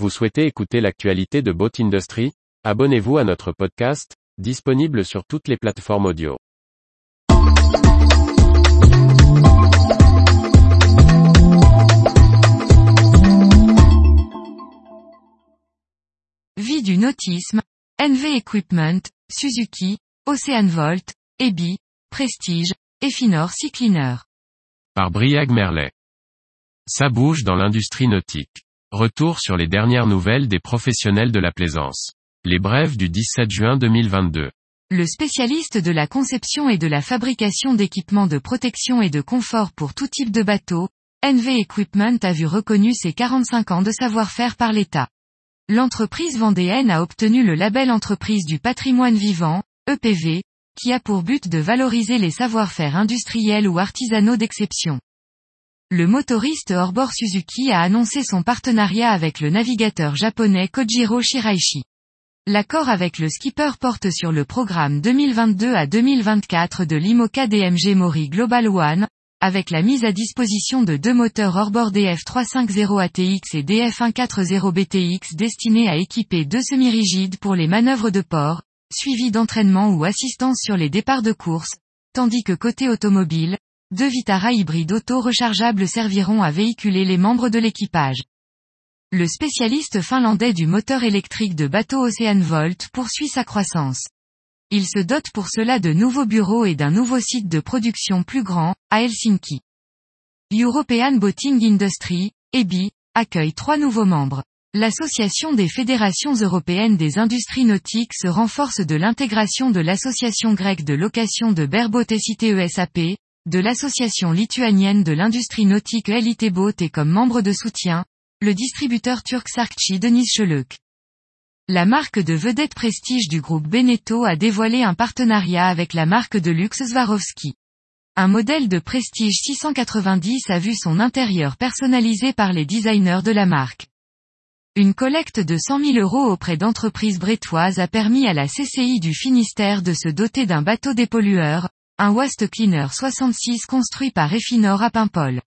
Vous souhaitez écouter l'actualité de Boat Industry? Abonnez-vous à notre podcast, disponible sur toutes les plateformes audio. Vie du nautisme, NV Equipment, Suzuki, Ocean Volt, Ebi, Prestige, Efinor Sea Cleaner. Par Briag Merlet. Ça bouge dans l'industrie nautique. Retour sur les dernières nouvelles des professionnels de la plaisance. Les brèves du 17 juin 2022. Le spécialiste de la conception et de la fabrication d'équipements de protection et de confort pour tout type de bateau, NV Equipment a vu reconnu ses 45 ans de savoir-faire par l'État. L'entreprise vendéenne a obtenu le label entreprise du patrimoine vivant, EPV, qui a pour but de valoriser les savoir-faire industriels ou artisanaux d'exception. Le motoriste hors-bord Suzuki a annoncé son partenariat avec le navigateur japonais Kojiro Shiraishi. L'accord avec le skipper porte sur le programme 2022 à 2024 de l'IMOCA DMG Mori Global One, avec la mise à disposition de deux moteurs hors-bord DF350 ATX et DF140 BTX destinés à équiper deux semi-rigides pour les manœuvres de port, suivi d'entraînement ou assistance sur les départs de course, tandis que côté automobile, deux Vitara hybrides auto-rechargeables serviront à véhiculer les membres de l'équipage. Le spécialiste finlandais du moteur électrique de bateau Ocean Volt poursuit sa croissance. Il se dote pour cela de nouveaux bureaux et d'un nouveau site de production plus grand, à Helsinki. European Boating Industry, EBI, accueille trois nouveaux membres. L'Association des fédérations européennes des industries nautiques se renforce de l'intégration de l'Association grecque de location de Bareboat SITESAP, de l'Association lituanienne de l'industrie nautique LIT Boat et comme membre de soutien, le distributeur turc Sarkchi Denis Cheluk. La marque de vedette prestige du groupe Beneteau a dévoilé un partenariat avec la marque de luxe Swarovski. Un modèle de prestige 690 a vu son intérieur personnalisé par les designers de la marque. Une collecte de 100 000 euros auprès d'entreprises brettoises a permis à la CCI du Finistère de se doter d'un bateau dépollueur, un Waste Cleaner 66 construit par Efinor à Paimpol.